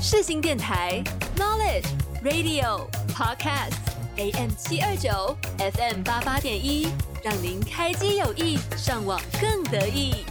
世新电台 Knowledge Radio Podcast AM 七二九 FM 八八点一，让您开机有意，上网更得意。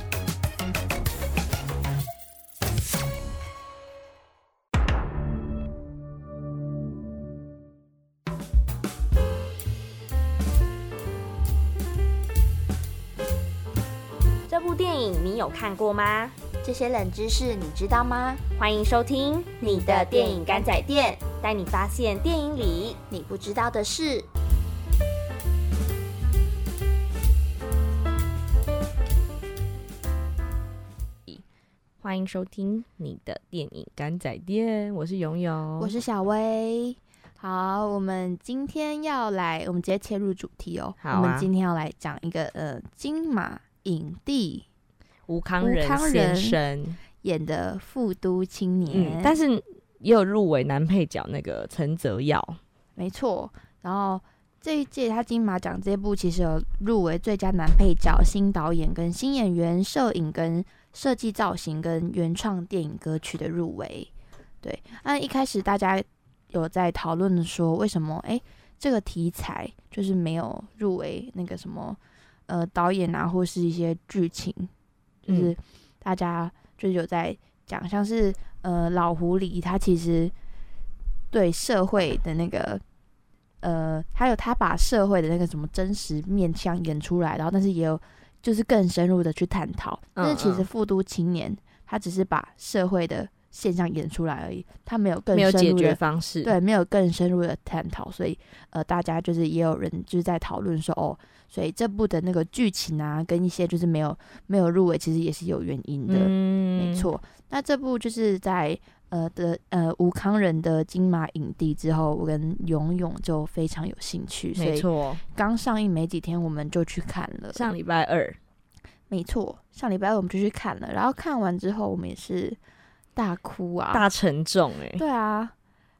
这部电影你有看过吗？这些冷知识你知道吗？欢迎收听你的电影干仔店，带你发现电影里你不知道的事。欢迎收听你的电影干仔店，我是勇勇，我是小薇。好，我们今天要来，我们直接切入主题哦。好啊我们今天要来讲一个呃金马影帝吴康仁先生，演的《复都青年》嗯，但是也有入围男配角那个陈泽耀，没错。然后这一届他金马奖这部其实有入围最佳男配角、新导演跟新演员、摄影跟设计造型跟原创电影歌曲的入围。对，那一开始大家有在讨论说，为什么诶这个题材就是没有入围那个什么呃导演啊，或是一些剧情，就是嗯大家就是有在讲，像是呃老狐狸，他其实对社会的那个呃，还有他把社会的那个什么真实面相演出来，然后但是也有就是更深入的去探讨。但是其实嗯复都青年他只是把社会的现象演出来而已，他没有更没有解决深入的方式，对，没有更深入的探讨，所以呃，大家就是也有人就是在讨论说，哦，所以这部的那个剧情啊，跟一些就是没有没有入围，其实也是有原因的，嗯。没，错。那这部就是在呃的呃吴康仁的金马影帝之后，我跟勇勇就非常有兴趣，所以没错，刚上映没几天我们就去看了，上礼拜二，没错，上礼拜二我们就去看了，然后看完之后我们也是大哭啊，大沉重哎、对啊，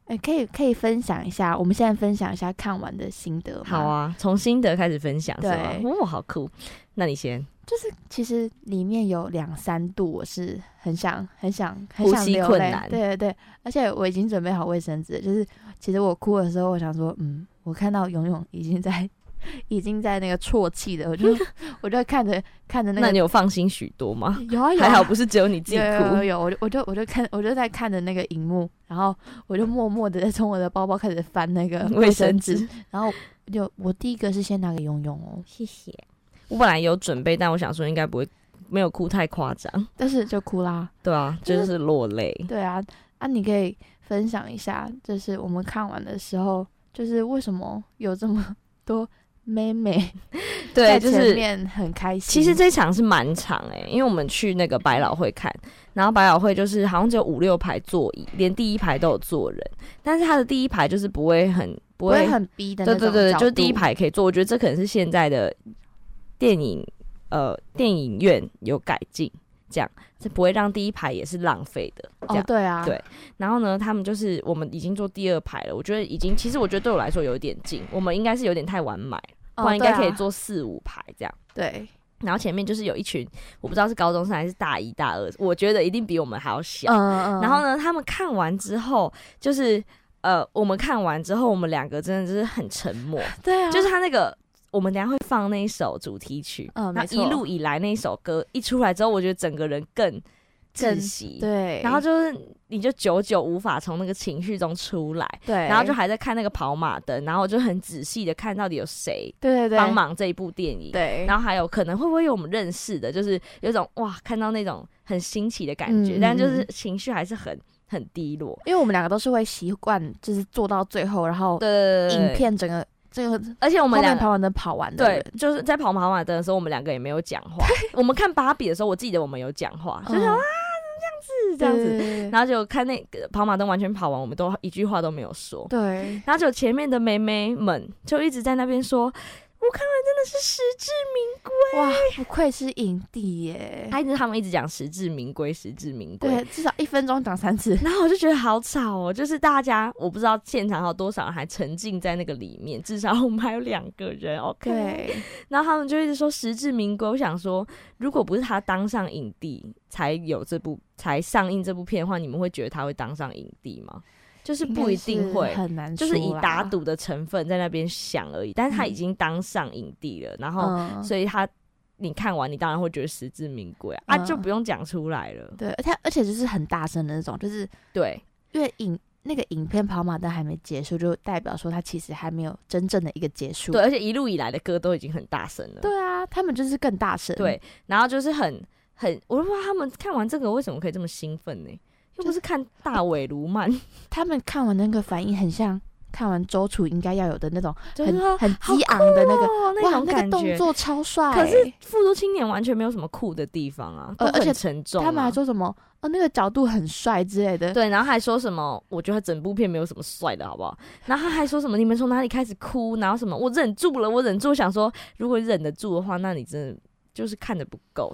哎、可以可以分享一下，我们现在分享一下看完的心得吗？好，啊，从心得开始分享是吗？对哦，好酷，那你先，就是其实里面有两三度，我是很想很想很呼吸想流泪。困难。对对对，而且我已经准备好卫生纸，就是其实我哭的时候，我想说，嗯，我看到勇勇已经在 已经在那个啜泣的，我就 我就看着看着那个那你有放心许多吗？有啊有啊还好不是只有你自己有有有哭，有，我就我就我就看我就在看着那个荧幕，然后我就默默的从我的包包开始翻那个卫生生纸，然后就我第一个是先拿给勇勇哦，谢谢。我本来有准备，但我想说应该不会，没有哭太夸张。但是就哭啦。对啊，就是就是落泪。对啊，啊，你可以分享一下，就是我们看完的时候，就是为什么有这么多妹妹对，就是面很开心。其实这场是蛮长诶、因为我们去那个百老汇看，然后百老汇就是好像只有五六排座椅，连第一排都有坐人，但是他的第一排就是不会很不会很逼的那种对对对，就是第一排可以坐。我觉得这可能是现在的电影呃电影院有改进，这样这不会让第一排也是浪费的。这哦样，，对啊，对然后呢，他们就是我们已经坐第二排了，我觉得已经其实我觉得对我来说有一点近，我们应该是有点太晚买，哦，不然应该可以坐四五排这样。对，然后前面就是有一群，我不知道是高中生还是大一大二，我觉得一定比我们还要小。嗯嗯，然后呢，他们看完之后，就是呃，我们看完之后，我们两个真的就是很沉默，对啊，就是他那个。我们等下会放那一首主题曲，然后嗯没错。一路以来那一首歌一出来之后，我觉得整个人更窒更息，，对，然后就是你就久久无法从那个情绪中出来，对，然后就还在看那个跑马灯，然后我就很仔细的看到底有谁对对对。帮，忙这一部电影，对，然后还有可能会不会有我们认识的，就是有种哇，看到那种很新奇的感觉，嗯。但就是嗯情绪还是很很低落。因为我们两个都是会习惯，就是做到最后，然后对，影，片整个这个而且我们两个。跑完的跑完的对，，就是在跑马马灯的时候，我们两个也没有讲话。我们看芭比的时候，我记得我们有讲话，就是啊这样。子，然后就看那个跑马灯完全跑完，我们都一句话都没有说。对，然后就前面的妹妹们就一直在那边说，吴康仁真的是实至名归。哇，不愧是影帝耶！他一直他们一直讲实至名归，实至名归。对，至少一分钟讲三次。然后我就觉得好吵哦，就是大家我不知道现场还有多少人还沉浸在那个里面，至少我们还有两个人，OK。然后他们就一直说实至名归。我想说，如果不是他当上影帝才有这部才上映这部片的话，你们会觉得他会当上影帝吗？就是不一定会，很难，就是以打赌的成分在那边想而已。但是他已经当上影帝了，然后所以他你看完，你当然会觉得实至名归啊，就不用讲出来了。对，而且而且就是很大声的那种，就是对，因为影那个影片跑马灯还没结束，就代表说他其实还没有真正的一个结束。对，而且一路以来的歌都已经很大声了。对啊，他们就是更大声。对，然后就是很很，我不知道他们看完这个为什么可以这么兴奋呢？又不是看大尾卢曼，他们看完那个反应很像看完周楚应该要有的那种很很激昂的那个那种感觉，动作超帅。可是复读青年完全没有什么酷的地方啊，而且沉重。他们还说什么哦，那个角度很帅之类的。对，然后还说什么，我觉得整部片没有什么帅的，好不好？然后他还说什么，你们从哪里开始哭？然后什么，我忍住了，我忍住。想说，如果忍得住的话，那你真的就是看的不够，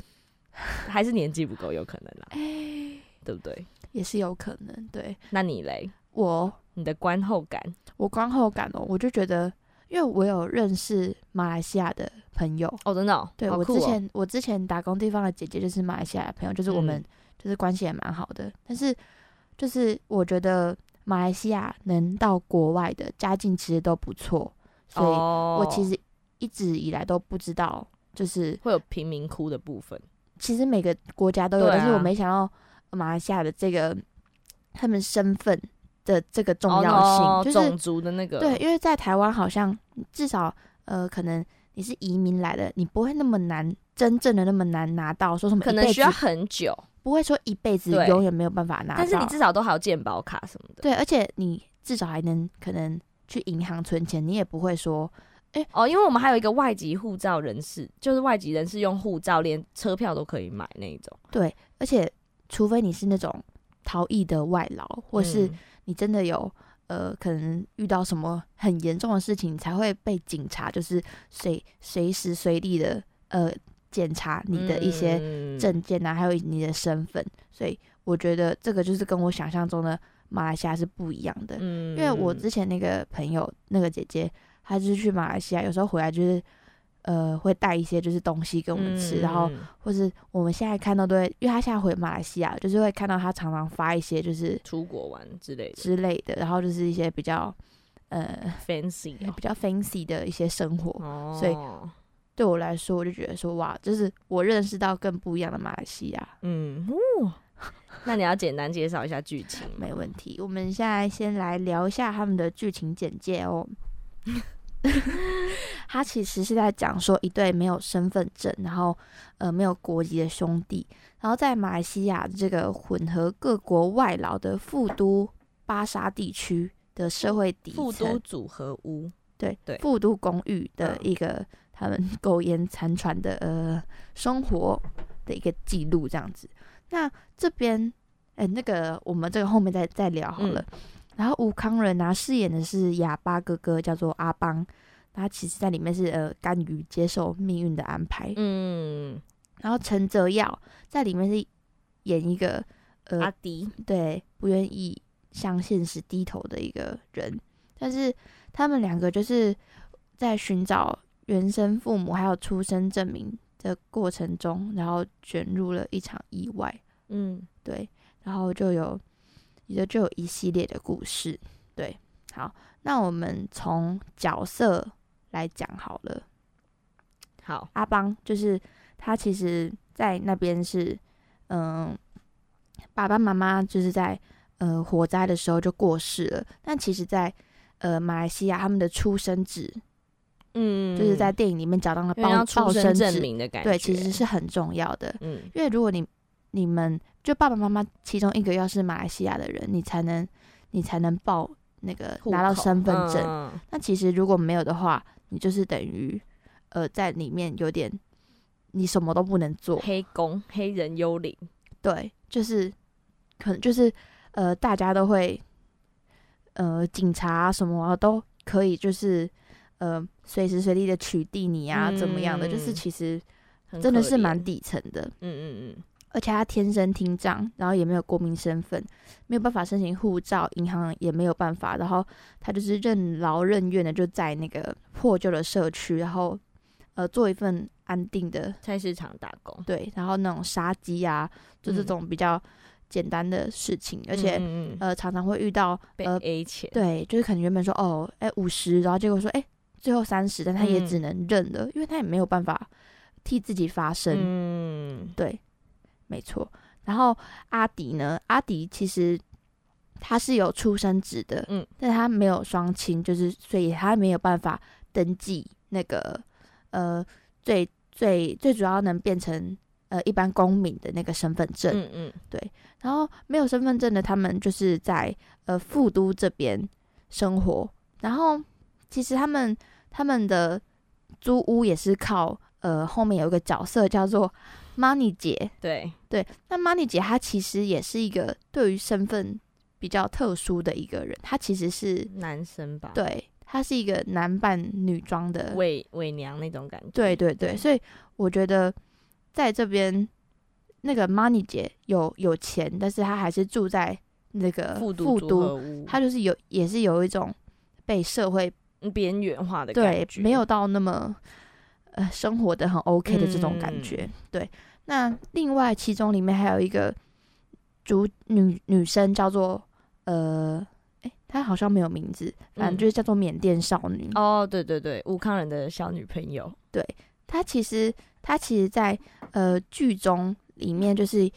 还是年纪不够，有可能啦，对不对？也是有可能，对。那你嘞？我你的观后感？我观后感哦，我就觉得，因为我有认识马来西亚的朋友哦，真的。对我之前我之前打工地方的姐姐就是马来西亚的朋友，就是我们就是关系也蛮好的。但是就是我觉得马来西亚能到国外的家境其实都不错，所以我其实一直以来都不知道，就是会有贫民窟的部分。其实每个国家都有，但是我没想到。马来西亚的这个他们身份的这个重要性，就是种族的那个。对，因为在台湾好像至少呃，可能你是移民来的，你不会那么难，真正的那么难拿到，说什么可能需要很久，不会说一辈子永远没有办法拿，但是你至少都还有健保卡什么的，对，而且你至少还能可能去银行存钱，你也不会说哎哦，因为我们还有一个外籍护照人士，就是外籍人士用护照连车票都可以买那种，对，而且。除非你是那种逃逸的外劳，或是你真的有呃，可能遇到什么很严重的事情，才会被警察就是随随时随地的呃检查你的一些证件啊，还有你的身份。所以我觉得这个就是跟我想象中的马来西亚是不一样的。嗯，因为我之前那个朋友那个姐姐，她就是去马来西亚，有时候回来就是。呃，会带一些就是东西给我们吃，然后或是我们现在看到都会，因为他现在回马来西亚，就是会看到他常常发一些就是出国玩之类的之类的，然后就是一些比较呃 fancy 比较 fancy 的一些生活，所以对我来说，我就觉得说哇，就是我认识到更不一样的马来西亚。嗯，那你要简单介绍一下剧情？没问题，我们现在先来聊一下他们的剧情简介哦。他其实是在讲说一对没有身份证，然后呃没有国籍的兄弟，然后在马来西亚这个混合各国外劳的富都巴沙地区的社会底层，富都组合屋，对对，富都公寓的一个他们 苟延残喘的呃生活的一个记录这样子。那这边哎那个我们这个后面再再聊好了。然后吴康仁啊饰演的是哑巴哥哥，叫做阿邦，他其实在里面是呃甘于接受命运的安排。嗯，然后陈泽耀在里面是演一个呃阿迪，对，不愿意向现实低头的一个人。但是他们两个就是在寻找原生父母还有出生证明的过程中，然后卷入了一场意外。嗯，对，然后就有。也就有一系列的故事，对，好，那我们从角色来讲好了。好，阿邦就是他，其实在那边是，嗯，爸爸妈妈就是在呃火灾的时候就过世了，但其实，在呃马来西亚他们的出生纸，嗯，就是在电影里面找到了报报生证明的感觉，对，其实是很重要的，嗯，因为如果你你们就爸爸妈妈其中一个要是马来西亚的人，你才能你才能报那个拿到身份证。那其实如果没有的话，你就是等于呃在里面有点你什么都不能做，黑工黑人幽灵。对，就是可能就是呃大家都会呃警察什么都可以，就是。呃随时随地的取缔你啊，怎么样的，就是嗯其实真的是蛮底层的。嗯嗯嗯而且他天生听障，然后也没有国民身份，没有办法申请护照，银行也没有办法，然后他就是任劳任怨的就在那个破旧的社区，然后呃做一份安定的嗯，菜市场打工，对，然后那种杀鸡啊，就这嗯。种比较简单的事情，而且、呃常常会遇到被呃 A 钱，对，就是可能原本说哦哎五十，然后结果说哎最后三十，但他也嗯。只能认了，因为他也没有办法替自己发声，嗯。对，没错。然后阿迪呢？阿迪其实他是有出生纸的，嗯，但他没有双亲，就是所以他没有办法登记那个呃最最最主要能变成呃一般公民的那个身份证。嗯嗯然后没有身份证的他们就是在呃富都这边生活，然后其实他们他们的租屋也是靠呃后面有一个角色叫做 Money 姐，对，对，那 Money 姐她其实也是一个对于身份比较特殊的一个人，她其实是男生吧，，对，她是一个男扮女装的，伪伪娘那种感觉，对对对，对。所以我觉得在这边那个 Money 姐有有钱，但是她还是住在那个复读她就是有也是有一种被社会嗯边缘化的感觉，没有到那么呃生活的很 OK 的这种感嗯觉。对，那另外其中里面还有一个主女女生叫做呃，诶，她好像没有名字，反正嗯就是叫做缅甸少女。哦，对对对，吴康仁的小女朋友，对她其实她其实在呃剧中里面就是。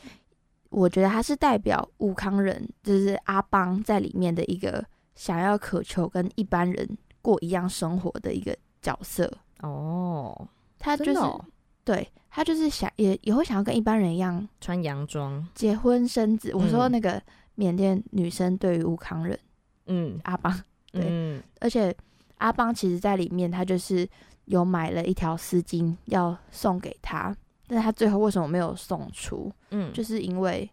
我觉得她是代表吴康人，就是阿邦在里面的一个想要渴求跟一般人过一样生活的一个角色。哦，他就是、哦对他就是想也也会想要跟一般人一样穿洋装，结婚生子。我说嗯那个缅甸女生对于吴康人嗯阿邦，对嗯而且阿邦其实在里面他就是有买了一条丝巾要送给他，但是他最后为什么没有送出？嗯，就是因为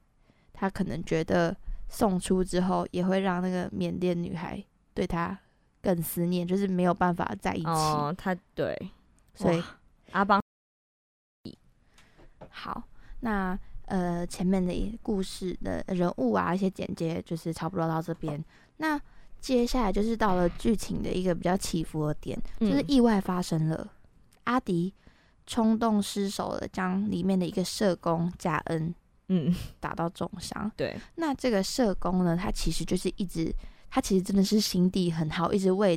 他可能觉得送出之后也会让那个缅甸女孩对他更思念，就是没有办法在一起，哦，他对，所以阿邦，好，那呃前面的故事的人物啊，一些简介就是差不多到这边。那接下来就是到了剧情的一个比较起伏的点，就是嗯意外发生了，阿迪冲动失手了，将里面的一个社工加恩嗯，打到重伤。对，那这个社工呢，他其实就是一直，他其实真的是心地很好，一直为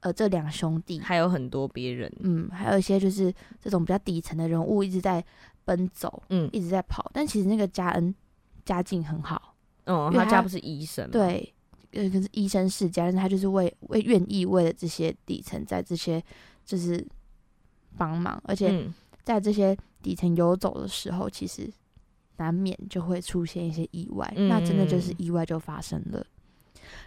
呃这两兄弟还有很多别人，嗯，还有一些就是这种比较底层的人物一直在奔走，嗯一直在跑。但其实那个嘉恩家境很好，哦，因为他他家不是医生？，对，呃，可是医生世家，但是他就是为为愿意为了这些底层，在这些就是帮忙，而且嗯在这些底层游走的时候，其实难免就会出现一些意外，嗯那真的就是意外就发生了。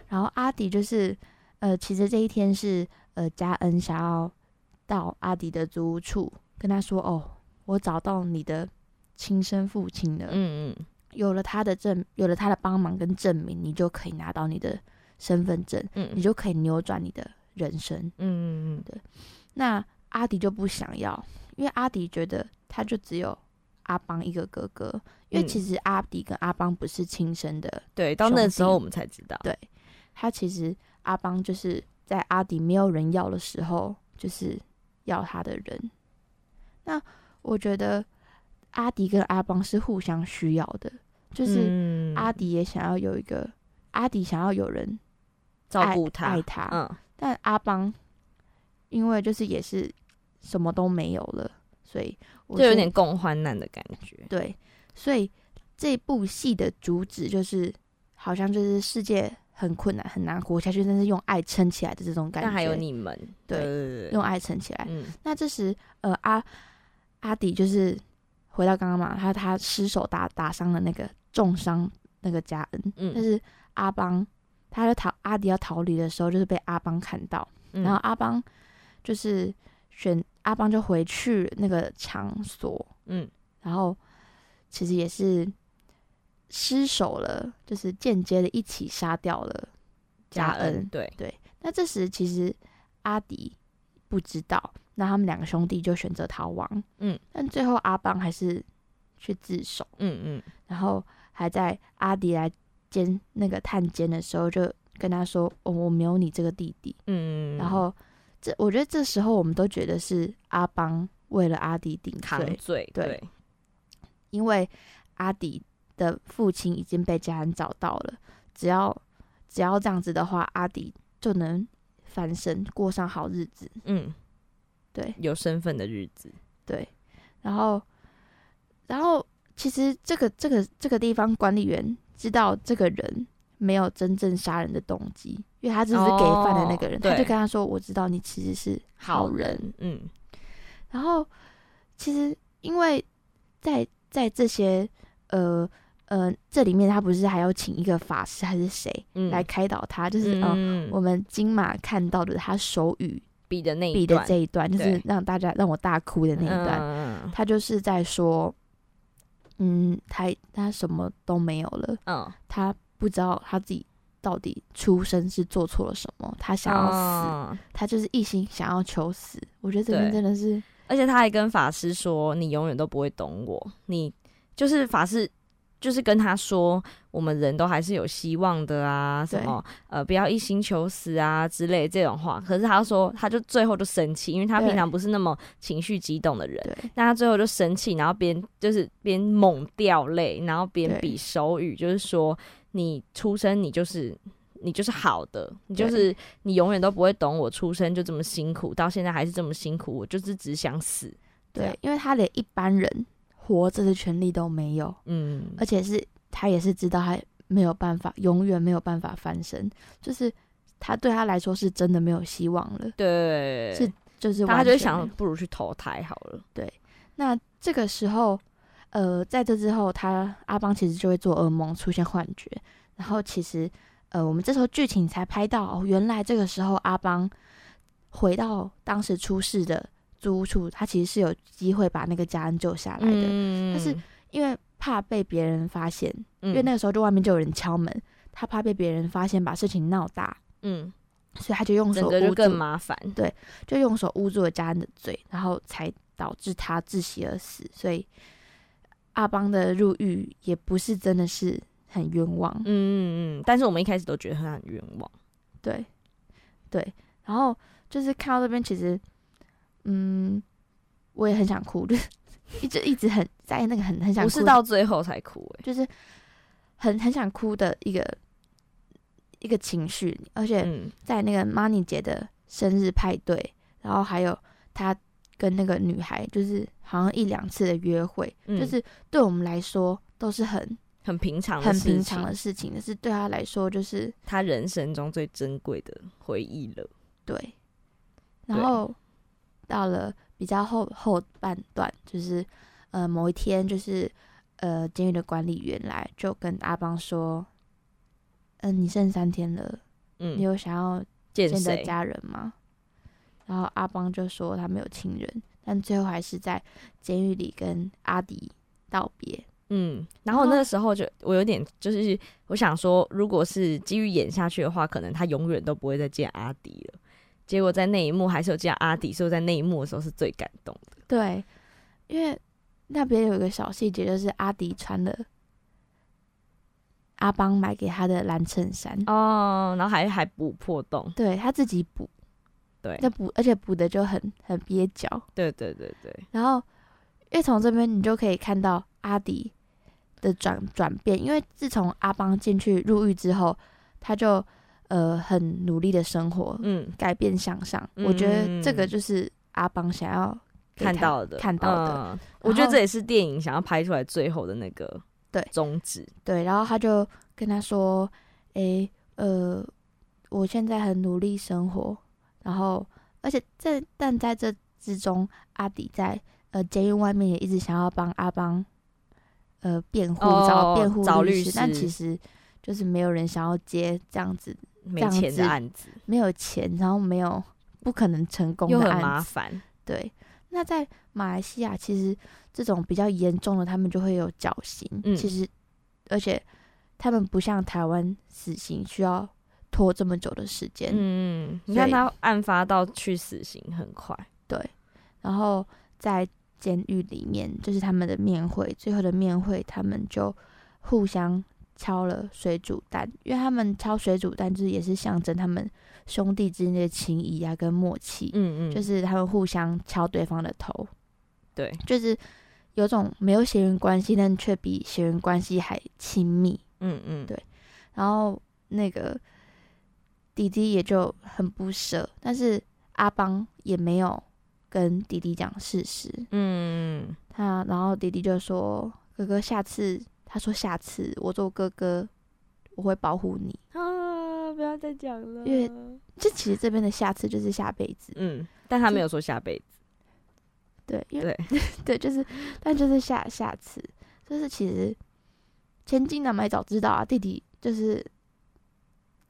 然后阿迪就是，呃，其实这一天是呃嘉恩想要到阿迪的租屋处跟他说，哦，我找到你的亲生父亲了，嗯嗯。有了他的证，有了他的帮忙跟证明，你就可以拿到你的身份证，嗯你就可以扭转你的人生。嗯嗯嗯，对。那阿迪就不想要，因为阿迪觉得他就只有阿邦一个哥哥，因为嗯。其实阿迪跟阿邦不是亲生的，对，到那时候我们才知道，对他其实阿邦就是在阿迪没有人要的时候，就是要他的人。那我觉得阿迪跟阿邦是互相需要的，就是嗯阿迪也想要有一个，阿迪想要有人照顾他，爱他，嗯但阿邦因为就是也是什么都没有了，所以我就有觉点共患难的感觉，对，所以这部戏的主旨就是好像就是世界很困难很难活下去，但是用爱撑起来的这种感觉。但还有你们，对用爱撑起来。嗯。那这时呃阿阿迪就是回到刚刚嘛，他他失手打打伤了那个重伤那个嘉恩，但嗯，是阿邦他在逃阿迪要逃离的时候，就是被阿邦看到。嗯。然后阿邦就是选阿邦就回去那个场所，嗯。然后其实也是失手了，就是间接的一起杀掉了嘉恩。对，对，那这时其实阿迪不知道，那他们两个兄弟就选择逃亡。嗯，但最后阿邦还是去自首，嗯嗯。然后还在阿迪来监那个探监的时候，就跟他说：“哦，我没有你这个弟弟。嗯，然后这我觉得这时候我们都觉得是阿邦为了阿迪顶扛罪，罪，对。对，因为阿迪的父亲已经被家人找到了，只要只要这样子的话，阿迪就能翻身，过上好日子。嗯，对有身份的日子，对，然后然后其实这个这个这个地方管理员知道这个人没有真正杀人的动机，因为他只是给饭的那个人，哦他就跟他说：“我知道你其实是好人。嗯然后其实因为在在这些呃呃这里面，他不是还要请一个法师还是谁嗯，来开导他？就是嗯、嗯，我们金马看到的他手语比的那一比的段这一段，就是让大家让我大哭的那一段，嗯他就是在说，嗯，他他什么都没有了，嗯，他不知道他自己到底出生是做错了什么，他想要死，嗯他就是一心想要求死。我觉得这边真的是，而且他还跟法师说：“你永远都不会懂我。”你就是法师，就是跟他说：“我们人都还是有希望的啊，什么呃，不要一心求死啊之类这种话。”可是他说，他就最后就生气，因为他平常不是那么情绪激动的人，那他最后就生气，然后边就是边猛掉泪，然后边比手语，就是说你出生你就是你就是好的，你就是你永远都不会懂我出生就这么辛苦，到现在还是这么辛苦，我就是只想死。对，因为他连一般人活着的权利都没有，嗯，而且是他也是知道他没有办法，永远没有办法翻身，就是他对他来说是真的没有希望了，对，是就是他就会想，不如去投胎好了。对那这个时候，呃，在这之后，他阿邦其实就会做噩梦，出现幻觉。然后其实，呃，我们这时候剧情才拍到，哦，原来这个时候阿邦回到当时出事的租屋处，他其实是有机会把那个家人救下来的，嗯但是因为怕被别人发现，因因为那个时候就外面就有人敲门，他怕被别人发现，把事情闹大，嗯，所以他就用手捂住，更麻烦。对就用手捂住了家人的嘴，然后才导致他窒息而死。所以阿邦的入狱也不是真的是很冤枉，嗯嗯嗯，但是我们一开始都觉得他很冤枉。对对。然后就是看到这边，其实嗯，我也很想哭，就是一直一直很在那个很很想哭，不是到最后才哭哎、就是很很想哭的一个一个情绪，而且嗯。在那个 Money 姐的生日派对，然后还有他跟那个女孩，就是好像一两次的约会，嗯。就是对我们来说都是很很平常的很事情，平常的事情，但是对他来说就是他人生中最珍贵的回忆了。对。然后到了比较后后半段，就是呃某一天，就是呃监狱的管理员来就跟阿邦说：“嗯、你剩三天了，嗯你，有想要见见的？家人吗？然后阿邦就说他没有亲人，但最后还是在监狱里跟阿迪道别。嗯，然后那个时候就我有点就是我想说，如果是基于演下去的话，可能他永远都不会再见阿迪了。结果在那一幕还是有见到阿迪，所以我在那一幕的时候是最感动的。对，因为那边有一个小细节，就是阿迪穿了阿邦买给他的蓝衬衫，哦，然后还还补破洞，对他自己补，对那补而且补的就很很蹩脚。对对对对，然后，因为从这边你就可以看到阿迪的转转变，因为自从阿邦进去入狱之后，他就呃很努力的生活，嗯，改变向上。嗯我觉得这个就是阿邦想要看到的，看到的。嗯我觉得这也是电影想要拍出来最后的那个对宗旨。对，然后他就跟他说：“诶，呃，我现在很努力生活，然后而且在但在这之中，阿迪在呃监狱外面也一直想要帮阿邦呃辩护，找哦辩护找律律师，但其实就是没有人想要接这样子，样没钱子的案子没有钱，然后没有不可能成功的又很麻。烦，对，那在马来西亚，其实这种比较严重的，他们就会有绞刑。嗯其实，而且他们不像台湾死刑需要拖这么久的时间。嗯，你看他案发到去死刑很快，对，然后在监狱里面，就是他们的面会，最后的面会，他们就互相敲了水煮蛋，因为他们敲水煮蛋，就是也是象征他们兄弟之间的情谊啊，跟默契，嗯嗯，就是他们互相敲对方的头，对，就是有种没有血缘关系，但却比血缘关系还亲密。嗯嗯，对。然后那个弟弟也就很不舍，但是阿邦也没有跟弟弟讲事实。嗯他然后弟弟就说：“哥哥，下次他说下次我做哥哥，我会保护你。啊，不要再讲了，因为这其实这边的下次就是下辈子，嗯，但他没有说下辈子，对，因为对，对，就是但就是下下次，就是其实千金难买早知道啊，弟弟就是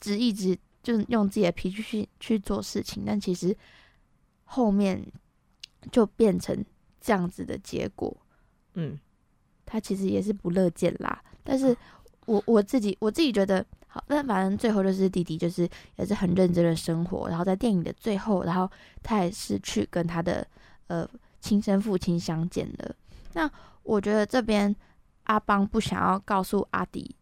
只一直就是用自己的脾气去去做事情，但其实后面就变成这样子的结果，嗯他其实也是不乐见啦。但是我我自己我自己觉得好，但反正最后就是弟弟就是也是很认真的生活，然后在电影的最后，然后他也是去跟他的呃亲生父亲相见了。那我觉得这边阿邦不想要告诉阿迪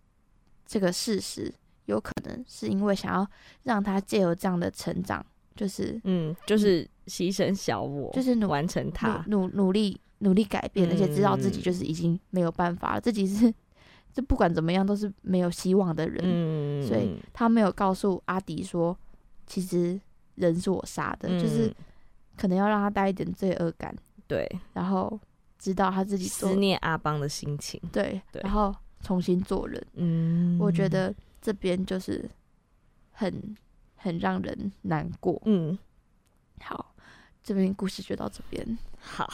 这个事实，有可能是因为想要让他借由这样的成长，就是嗯，就是牺牲小我，就是努完成他，努努努力努力改变，而且知道自己嗯。就是已经没有办法了，自己是 这不管怎么样都是没有希望的人。嗯，所以他没有告诉阿迪说，其实人是我杀的，就是嗯可能要让他带一点罪恶感，对。然后知道他自己思念阿邦的心情，对，对。然后重新做人。嗯，我觉得这边就是很很让人难过。嗯。好，这边故事就到这边。好，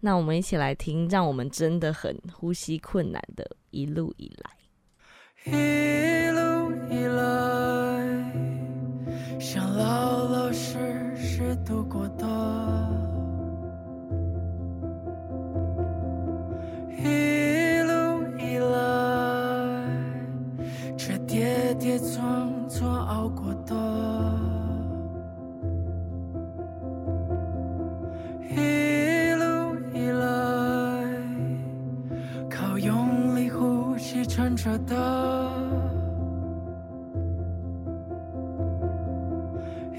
那我们一起来听，让我们真的很呼吸困难的一路以来。一路以来，想老老实实度过的，一路以来，却跌跌撞撞熬过多，一路以来。靠用力呼吸撑着的，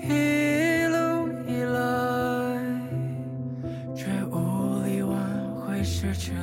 一路以来，却无力挽回失去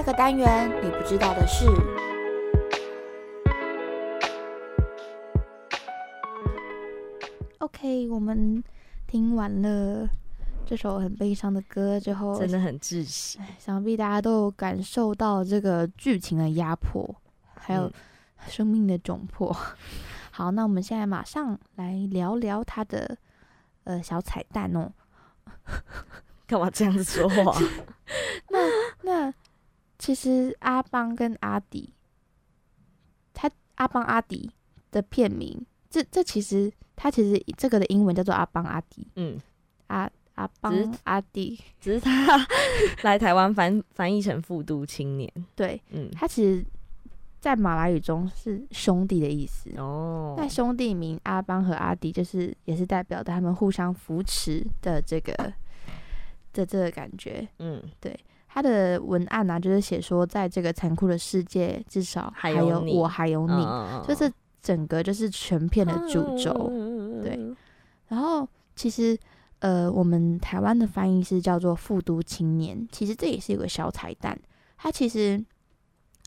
下个单元你不知道的事。OK，我们听完了这首很悲伤的歌之后，真的很窒息。想必大家都有感受到这个剧情的压迫，还有嗯生命的窘迫。好，那我们现在马上来聊聊它的呃小彩蛋哦。干嘛这样子说话？那那其实阿邦跟阿迪，他阿邦阿迪的片名，这这其实他其实这个的英文叫做阿邦阿迪，嗯，阿阿只邦是阿迪，只是他来台湾翻翻译成复读青年。对嗯，他其实，在马来语中是兄弟的意思。哦，那兄弟名阿邦和阿迪，就是也是代表着他们互相扶持的这个的这个感觉。嗯，他的文案呢、就是写说，在这个残酷的世界，至少还还有有我，还有你，嗯就是整个就是全片的主轴。对，然后其实呃，我们台湾的翻译是叫做《复读青年》，其实这也是一个小彩蛋。他其实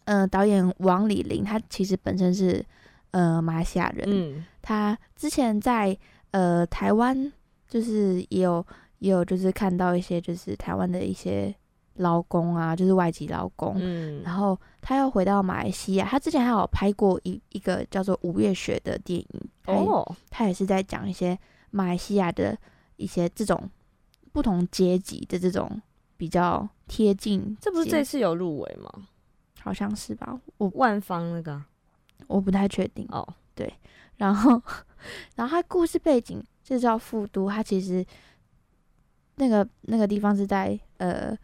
呃，导演王李林，他其实本身是呃马来西亚人，嗯他之前在呃台湾就是也有也有就是看到一些就是台湾的一些劳工啊，就是外籍劳工，嗯，然后他又回到马来西亚，他之前还有拍过一一个叫做《五月雪》的电影，哦，他也是在讲一些马来西亚的一些这种不同阶级的这种比较贴近，这不是这次有入围吗？好像是吧？我万方那个啊我不太确定。哦，对然后，然后他故事背景就叫富都，他其实那个那个地方是在呃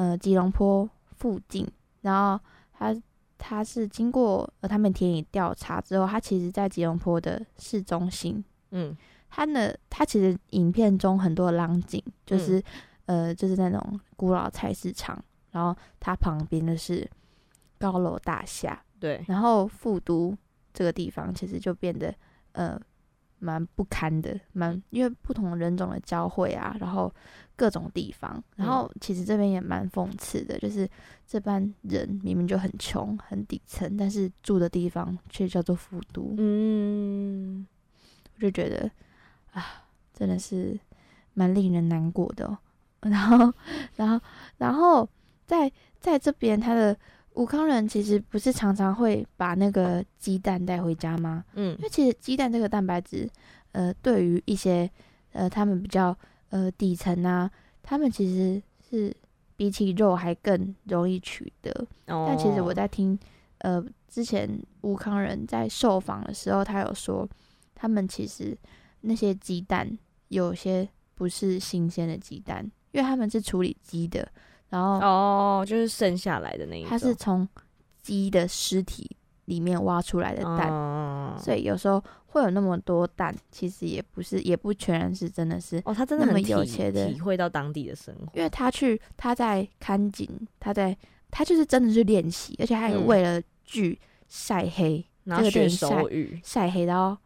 呃吉隆坡附近，然后他他是经过呃他们田野调查之后，他其实在吉隆坡的市中心，嗯。他呢他其实影片中很多的浪景就嗯。是、呃就是那种古老菜市场，然后它旁边的是高楼大厦，对，然后复都这个地方其实就变得呃蛮不堪的，蛮因为不同人种的交汇啊，然后各种地方，然后其实这边也蛮讽刺的，就是这班人明明就很穷很底层，但是住的地方却叫做富都，嗯，我就觉得啊，真的是蛮令人难过的、哦。然后，然后，然后在在这边，他的武康人其实不是常常会把那个鸡蛋带回家吗？嗯因为其实鸡蛋这个蛋白质，呃，对于一些呃他们比较呃底层啊，他们其实是比起肉还更容易取得。哦，但其实我在听呃之前武康人在受访的时候，他有说，他们其实那些鸡蛋有些不是新鲜的鸡蛋，因为他们是处理鸡的，然后哦，就是剩下来的那一种，它是从鸡的尸体里面挖出来的蛋，哦。所以有时候会有那么多蛋，其实也不是，也不全然是真的是。哦，他真的很体有钱的体会到当地的生活，因为他去他在看景，他在他就是真的去练习，而且还有嗯。为了剧晒黑，然后学这个电影晒手语，晒黑，然后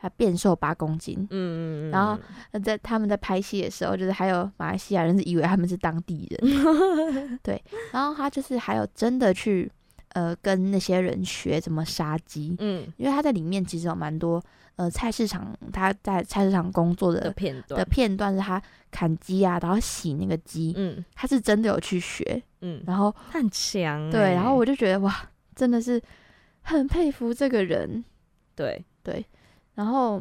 还变瘦八公斤。嗯嗯嗯，然后在他们在拍戏的时候，就是还有马来西亚人是以为他们是当地人，对。然后他就是还有真的去呃跟那些人学怎么杀鸡，嗯因为他在里面其实有蛮多呃菜市场他在菜市场工作的的片段的，片段，是他砍鸡啊，然后洗那个鸡，嗯他是真的有去学，嗯，然后他很强欸，对，然后我就觉得哇，真的是很佩服这个人。对对，然后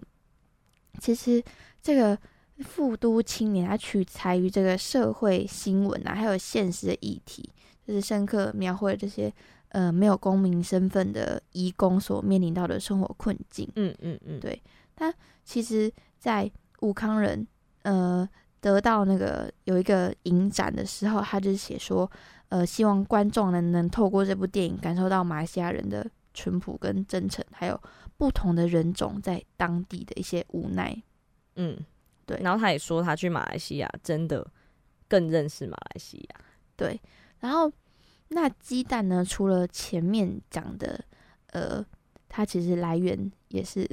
其实这个富都青年，他取材于这个社会新闻啊，还有现实的议题，就是深刻描绘这些呃没有公民身份的移工所面临到的生活困境。嗯嗯嗯，对其实，在武康人呃得到那个有一个影展的时候，他就是写说，呃，希望观众呢能透过这部电影感受到马来西亚人的淳朴跟真诚，还有不同的人种在当地的一些无奈。嗯，对然后他也说，他去马来西亚真的更认识马来西亚。对，然后那鸡蛋呢，除了前面讲的，呃，它其实来源也是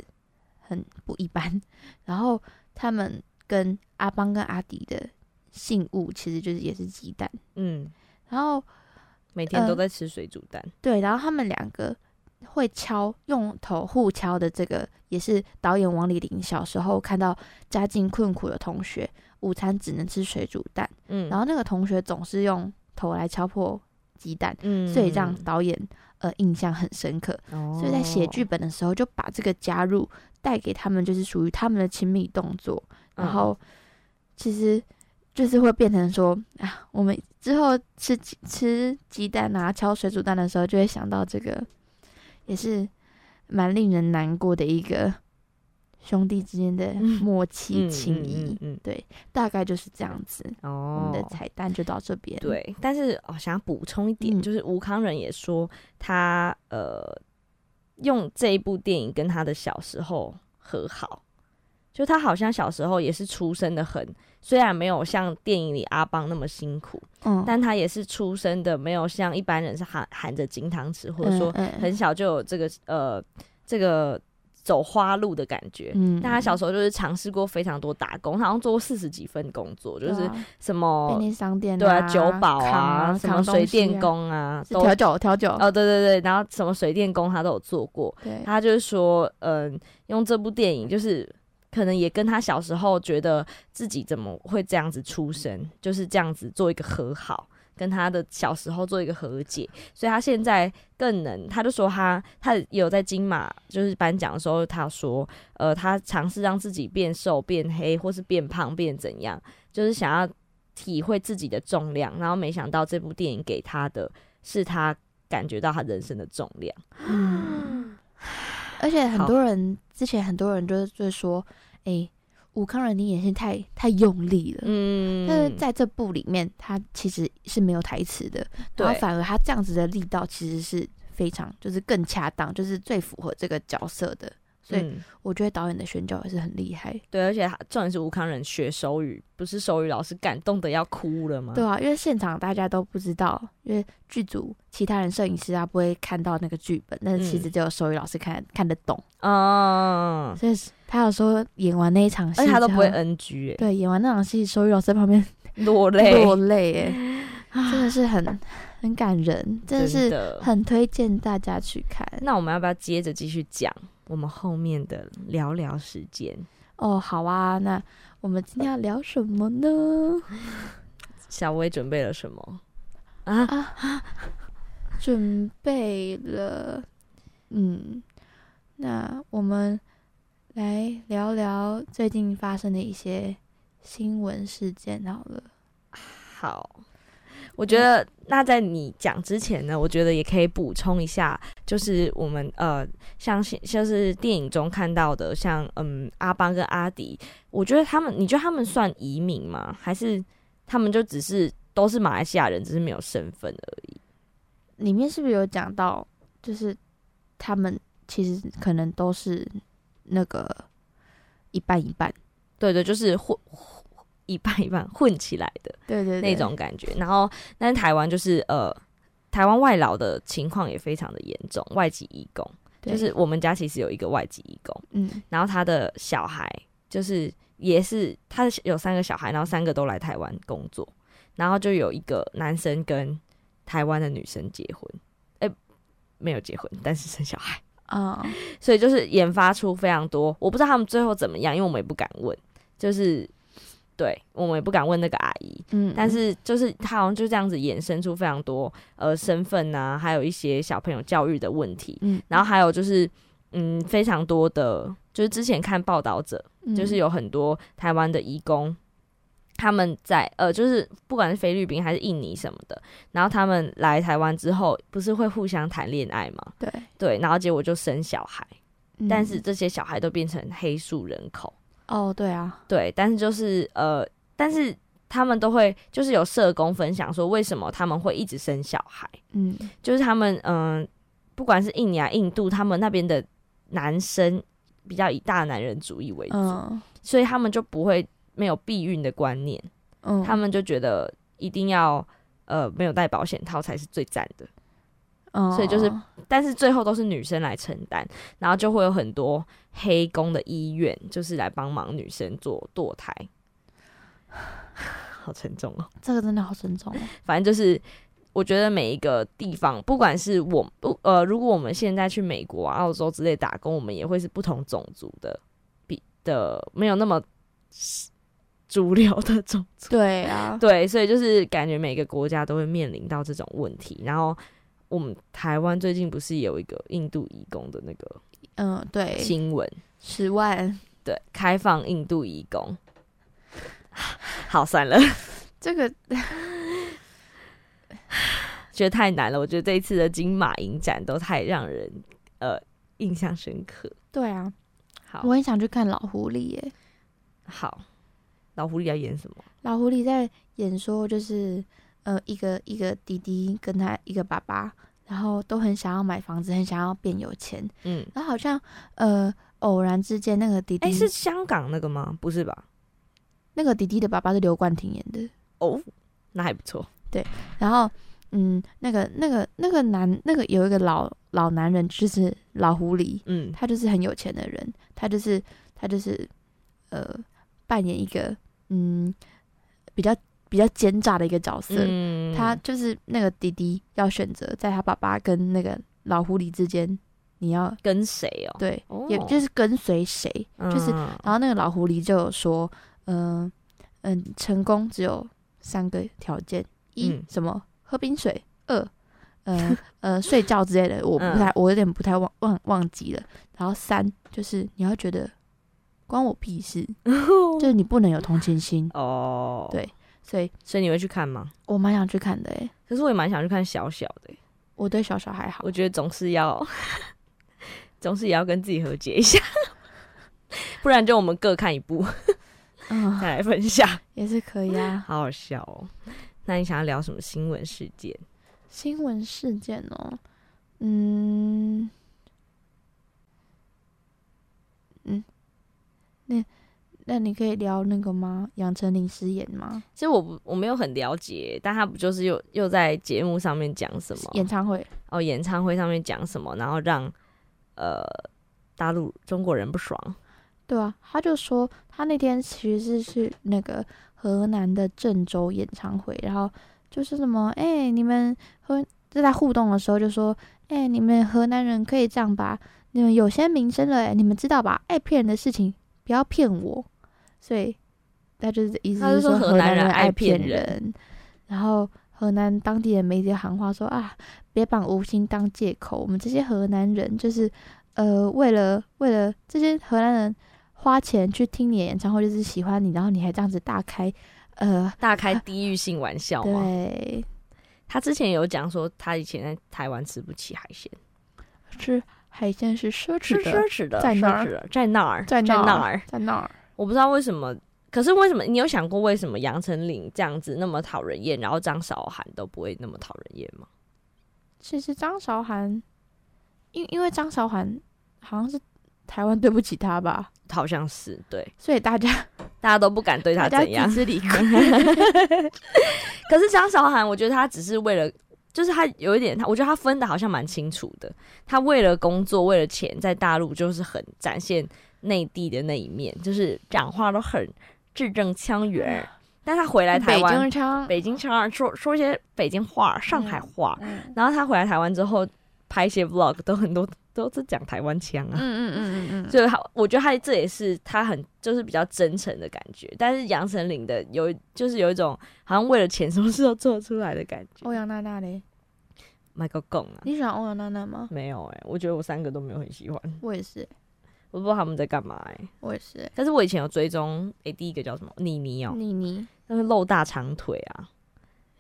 很不一般，然后他们跟阿邦跟阿迪的信物其实就是也是鸡蛋，嗯，然后每天都呃在吃水煮蛋。对，然后他们两个会敲用头互敲的这个，也是导演王丽玲小时候看到家境困苦的同学午餐只能吃水煮蛋，嗯，然后那个同学总是用头来敲破鸡蛋，嗯所以让导演呃印象很深刻。哦。所以在写剧本的时候就把这个加入，带给他们就是属于他们的亲密动作，然嗯后其实就是会变成说啊，我们之后吃鸡吃鸡蛋啊，敲水煮蛋的时候，就会想到这个，也是蛮令人难过的一个兄弟之间的嗯默契情谊。对，大概就是这样子。我哦们的彩蛋就到这边。，对，但是哦，想要补充一点，嗯就是吴康仁也说他呃用这一部电影跟他的小时候和好，就他好像小时候也是出生的很，虽然没有像电影里阿邦那么辛苦，嗯，但他也是出生的没有像一般人是含含着金汤匙，或者说很小就有这个呃这个走花路的感觉。嗯但他小时候就是尝试过非常多打工，他好像做过四十几份工作，就是什么便利商店对啊，啊，酒保扛啊，什么水电啊工啊，调酒调酒。哦，对对对，然后什么水电工他都有做过。对，他就是说，嗯，用这部电影就是可能也跟他小时候觉得自己怎么会这样子出生，就是这样子做一个和好。跟他的小时候做一个和解，所以他现在更能，他就说他他有在金马就是颁奖的时候，他说，呃，他尝试让自己变瘦、变黑，或是变胖、变怎样，就是想要体会自己的重量，然后没想到这部电影给他的是他感觉到他人生的重量。而且很多人之前很多人就是就是说，哎、武康人你演戏太太用力了。嗯，但是在这部里面，他其实是没有台词的，然后对反而他这样子的力道其实是非常就是更恰当，就是最符合这个角色的。所以嗯。我觉得导演的选角也是很厉害，对，而且他重点是吴康仁学手语，不是手语老师感动的要哭了吗？对啊，因为现场大家都不知道，因为剧组其他人摄影师啊不会看到那个剧本，但是其嗯。实只有手语老师看看得懂，嗯，所以他有说演完那一场戏，而且他都不会 NG 哎、对，演完那场戏，手语老师在旁边 落泪，落泪，哎，真的是很很感人，真的是很推荐大家去看。那我们要不要接着继续讲我们后面的聊聊时间？哦，好啊，那我们今天要聊什么呢？小薇准备了什么啊？准备了，嗯，那我们来聊聊最近发生的一些新闻事件好了。好，我觉得那在你讲之前呢，我觉得也可以补充一下，就是我们呃，像像就是电影中看到的，像嗯阿邦跟阿迪，我觉得他们，你觉得他们算移民吗？还是他们就只是都是马来西亚人，只是没有身份而已？里面是不是有讲到，就是他们其实可能都是那个一半一半，对对，就是混一半一半混起来的。对对那种感觉。然后，但是台湾就是呃，台湾外劳的情况也非常的严重，外籍义工就是我们家其实有一个外籍义工，嗯然后他的小孩就是也是他有三个小孩，然后三个都来台湾工作，然后就有一个男生跟台湾的女生结婚，哎、没有结婚，但是生小孩。啊所以就是研发出非常多，我不知道他们最后怎么样，因为我们也不敢问，就是对我们也不敢问那个阿姨，嗯，但是就是他好像就这样子衍生出非常多呃身份啊，还有一些小朋友教育的问题，嗯，然后还有就是嗯非常多的，就是之前看报道者，嗯就是有很多台湾的义工。他们在呃，就是不管是菲律宾还是印尼什么的，然后他们来台湾之后，不是会互相谈恋爱嘛？对，对，然后结果就生小孩，嗯但是这些小孩都变成黑数人口。哦对啊，对，但是就是呃，但是他们都会就是有社工分享说，为什么他们会一直生小孩，嗯。就是他们嗯、不管是印尼啊、印度，他们那边的男生比较以大男人主义为主，嗯。所以他们就不会没有避孕的观念，嗯，他们就觉得一定要呃没有戴保险套才是最赞的。嗯，所以就是但是最后都是女生来承担，然后就会有很多黑工的医院，就是来帮忙女生做堕胎，好沉重哦。这个真的好沉重哦。反正就是，我觉得每一个地方，不管是我不呃，如果我们现在去美国、啊、澳洲之类打工，我们也会是不同种族的，比的没有那么主流的种族。对啊，对，所以就是感觉每个国家都会面临到这种问题。然后我们台湾最近不是有一个印度移工的那个嗯，对，新闻？十万，对，开放印度移工。好，算了，这个 觉得太难了。我觉得这一次的金马影展都太让人呃印象深刻。对啊，好我很想去看老狐狸耶。好，老狐狸要演什么？老狐狸在演说，就是呃，一个一个弟弟跟他一个爸爸，然后都很想要买房子，很想要变有钱，嗯，然后好像呃偶然之间那个弟弟，哎、是香港那个吗？不是吧？那个弟弟的爸爸是刘冠廷演的，哦，那还不错。对然后嗯，那个那个那个男那个有一个老老男人，就是老狐狸，嗯他就是很有钱的人，他就是他就是呃扮演一个嗯比较比较奸诈的一个角色，嗯他就是那个弟弟要选择在他爸爸跟那个老狐狸之间，你要跟谁哦？对，哦也就是跟随谁。就是嗯然后那个老狐狸就有说，嗯、嗯，成功只有三个条件：一、嗯什么喝冰水；二呃 呃睡觉之类的，我不太，我有点不太忘忘忘记了。然后三就是你要觉得关我屁事，就是你不能有同情心。哦，对所以所以你会去看吗？我蛮想去看的诶，可是我也蛮想去看小小的欸、我对小小还好我。觉得总是要，总是也要跟自己和解一下，不然就我们各看一部嗯，再来分享，也是可以啊。好好笑哦。那你想要聊什么新闻事件？新闻事件哦，嗯，嗯，那那你可以聊那个吗？杨丞琳失言吗？其实我不我没有很了解，但他不就是又又在节目上面讲什么？演唱会，哦，演唱会上面讲什么，然后让呃大陆中国人不爽。对啊，他就说他那天其实是去那个河南的郑州演唱会，然后就是什么，哎、你们和就在互动的时候就说，哎、你们河南人可以这样吧？你们有些名声了、哎，你们知道吧？爱骗人的事情不要骗我，所以他就是意思他是说说河南人人爱爱骗骗人然后河南当地的媒体喊话说啊，别把无心当借口，我们这些河南人就是呃，为了为了这些河南人花钱去听你的演唱会，就是喜欢你，然后你还这样子大开呃，大开地域性玩笑吗？对，他之前有讲说，他以前在台湾吃不起海鲜，吃海鲜是奢侈的，奢侈的，在那儿在那儿，在那儿。在那儿，我不知道为什么，可是为什么你有想过为什么杨丞琳这样子那么讨人厌，然后张韶涵都不会那么讨人厌吗？其实张韶涵，因因为张韶涵好像是台湾对不起他吧，好像是对，所以大家大家都不敢对 他怎样自。知理 亏。可是张韶涵，我觉得他只是为了，就是他有一点，他我觉得他分的好像蛮清楚的。他为了工作，为了钱，在大陆就是很展现内地的那一面，就是讲话都很字正腔圆。但他回来台湾北，京腔，北京腔儿说说一些北京话、上海话，嗯然后他回来台湾之后拍一些 vlog，都很多都是讲台湾腔啊。嗯嗯嗯嗯嗯，所以他，我觉得他这也是他很就是比较真诚的感觉，但是杨丞琳的有就是有一种好像为了钱什么事都做出来的感觉。欧阳娜娜嘞，麦克贡啊，你喜欢欧阳娜娜吗？没有哎、我觉得我三个都没有很喜欢，我也是，我不知道他们在干嘛哎、我也是。但是我以前有追踪，哎、第一个叫什么妮妮哦、妮妮，那个露大长腿啊，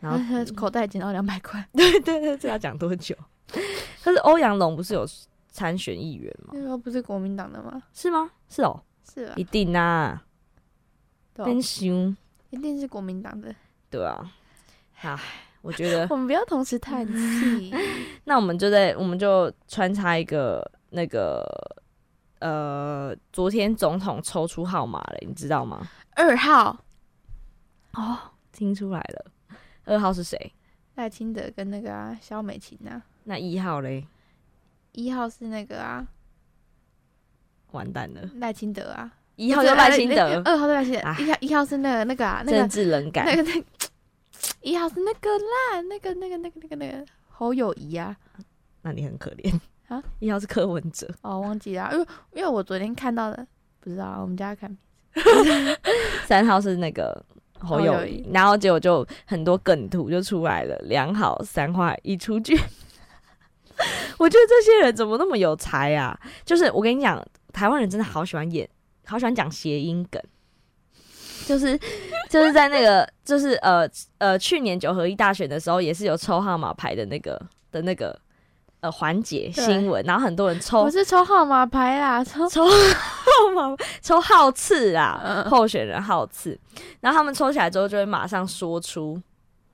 然后 口袋捡到两百块，对对对，这要讲多久？可是欧阳龙不是有参选议员吗？那时候不是国民党的吗？是吗？是哦，是啊一，定啊，真凶。一定是国民党的。对啊，唉，我觉得我们不要同时叹气。那我们就在我们就穿插一个那个呃，昨天总统抽出号码了，你知道吗？二号。哦，听出来了，二号是谁？赖清德跟那个啊萧美琴啊，那一号嘞？一号是那个啊。完蛋了，赖清德啊，一号就赖清德，二号是赖清德，啊。一号一号是那个那个啊那政治冷感。那个那个一号是那个啦，那个那个那个那个那个侯友谊啊，那你很可怜啊。一号是柯文哲，哦忘记了，因为因为我昨天看到的，不知道啊我们家看 三号是那个侯友谊侯友谊，然后结果就很多梗图就出来了，两好三坏一出局。我觉得这些人怎么那么有才啊？就是我跟你讲，台湾人真的好喜欢演，好喜欢讲谐音梗。就是就是在那个就是呃呃去年九合一大选的时候，也是有抽号码牌的那个的那个呃环节新闻，然后很多人抽我是抽号码牌啦，抽抽号码抽号次啊，嗯候选人号次，然后他们抽起来之后就会马上说出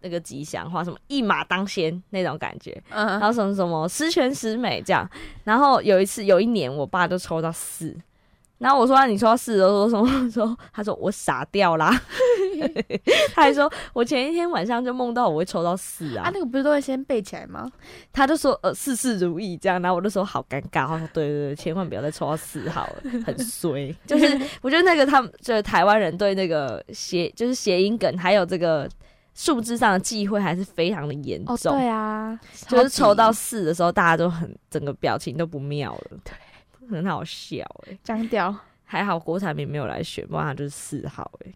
那个吉祥话，什么一马当先那种感觉，然嗯，后什么什么十全十美这样。然后有一次有一年，我爸就抽到四。然后我说、啊、你抽到四的时候说什么？说他说我傻掉啦，他还说我前一天晚上就梦到我会抽到四啊。啊，那个不是都会先背起来吗？他就说呃事事如意这样，然后我就说好尴尬，他说对对对，千万不要再抽到四号了，很衰。就是我觉得那个他们就是台湾人对那个谐就是谐音梗还有这个数字上的忌讳还是非常的严哦，重，对啊，就是抽到四的时候，大家都很整个表情都不妙了，对，很好笑哎、僵掉，还好郭台铭没有来选，不然他就是四号哎、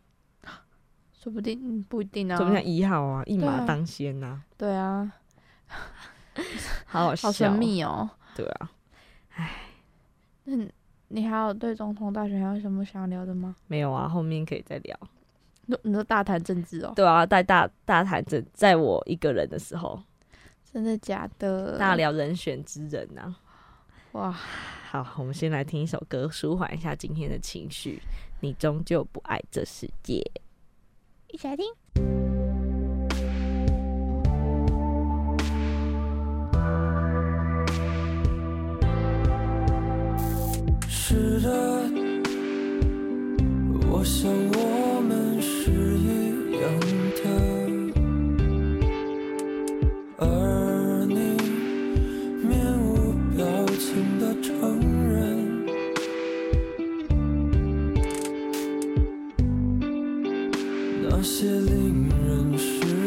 说不定嗯不一定啊怎，么像一号啊，一马当先呐、对啊，好好笑，好神，秘哦。对啊，那你你还有对总统大选还有什么想聊的吗？没有啊，后面可以再聊。你你说大谈政治哦？对啊，在大大谈政，在我一个人的时候，真的假的？大聊人选之人呐、哇，好，我们先来听一首歌，舒缓一下今天的情绪。你终究不爱这世界。一起来听。是的，我想些令人失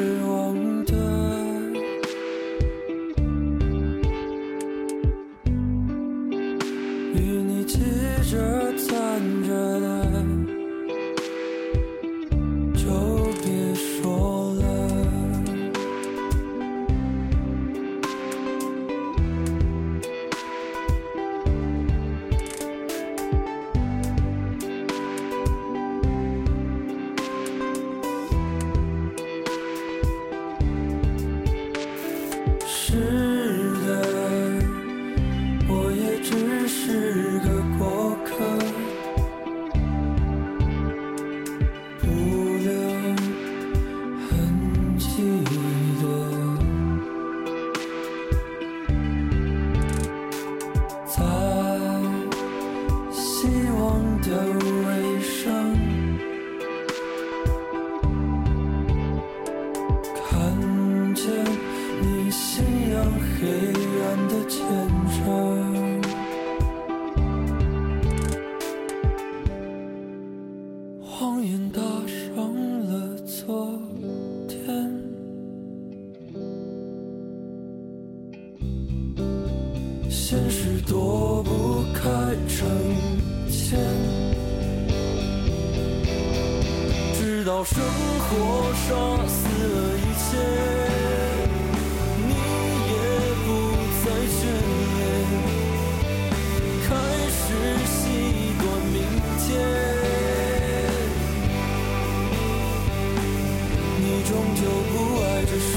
终究不爱这世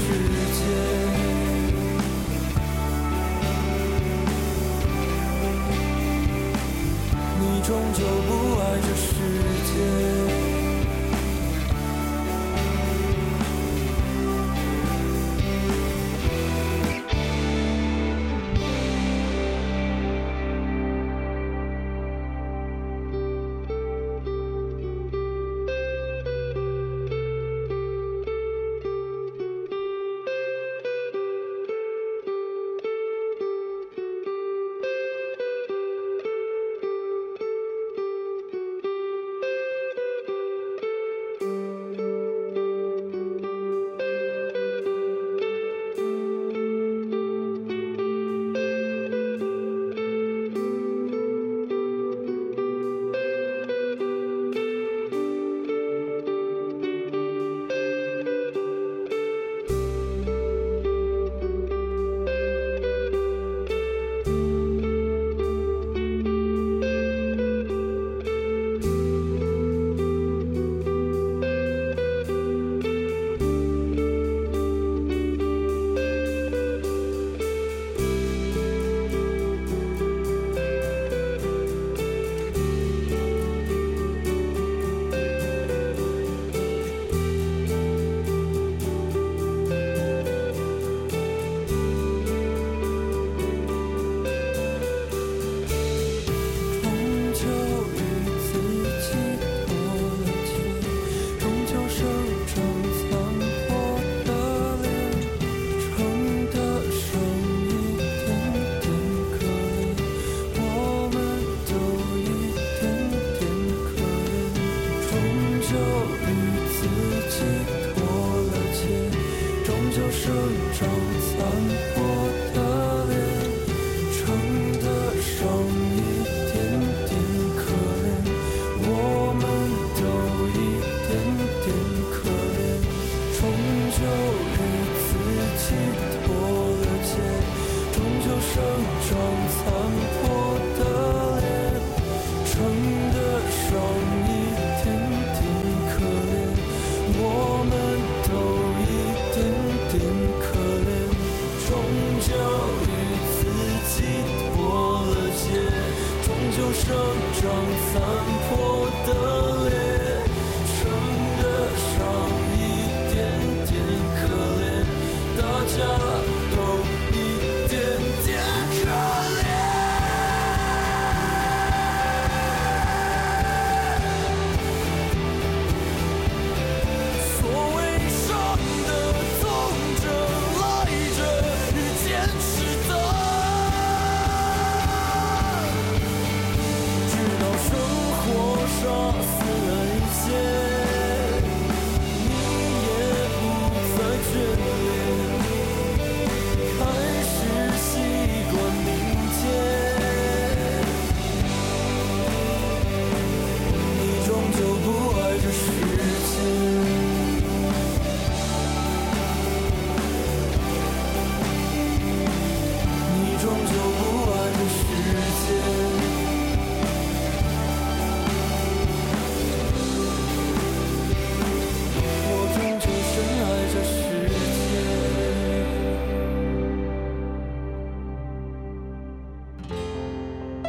界，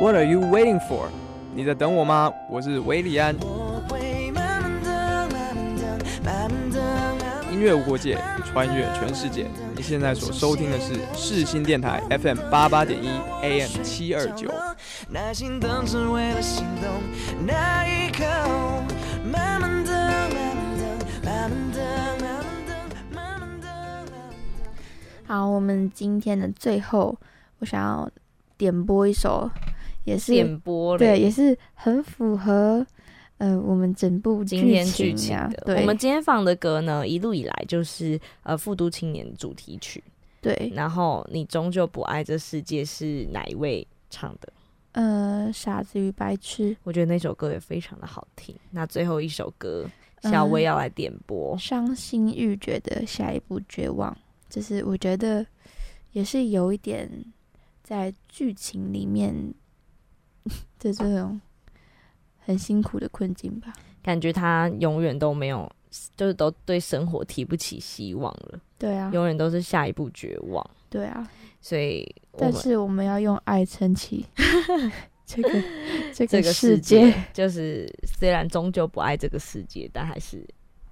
What are you waiting for？你在等我吗？我是维里安，音乐无国界，穿越全世界。你现在所收听的是世新电台 FM 八八点一 AM 七二九。耐心等，只为了心动那一刻。慢慢的，慢慢的，慢慢的，慢慢的，慢慢的，慢慢的。好，我们今天的最后，我想要点播一首，也是点播对，也是很符合呃我们整部今天剧剧情的。对，我们今天放的歌呢，一路以来就是呃《复读青年》主题曲。对然后你终究不爱这世界是哪一位唱的？呃傻子与白痴，我觉得那首歌也非常的好听。那最后一首歌，小薇要来点播。伤心欲绝的下一步绝望，就是我觉得也是有一点在剧情里面的这种很辛苦的困境吧。感觉他永远都没有，就是都对生活提不起希望了，对啊，永远都是下一步绝望。对啊，所以但是我们要用爱撑起 这个这这个世世界，就是虽然终究不爱这个世界，但还是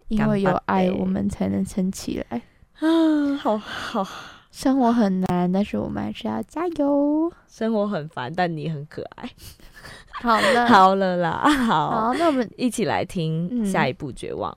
因为有爱，我们才能撑起来。啊，好好，生活很难，但是我们还是要加油。生活很烦，但你很可爱。好了，好了啦，好，好，那我们一起来听嗯下一部绝望。我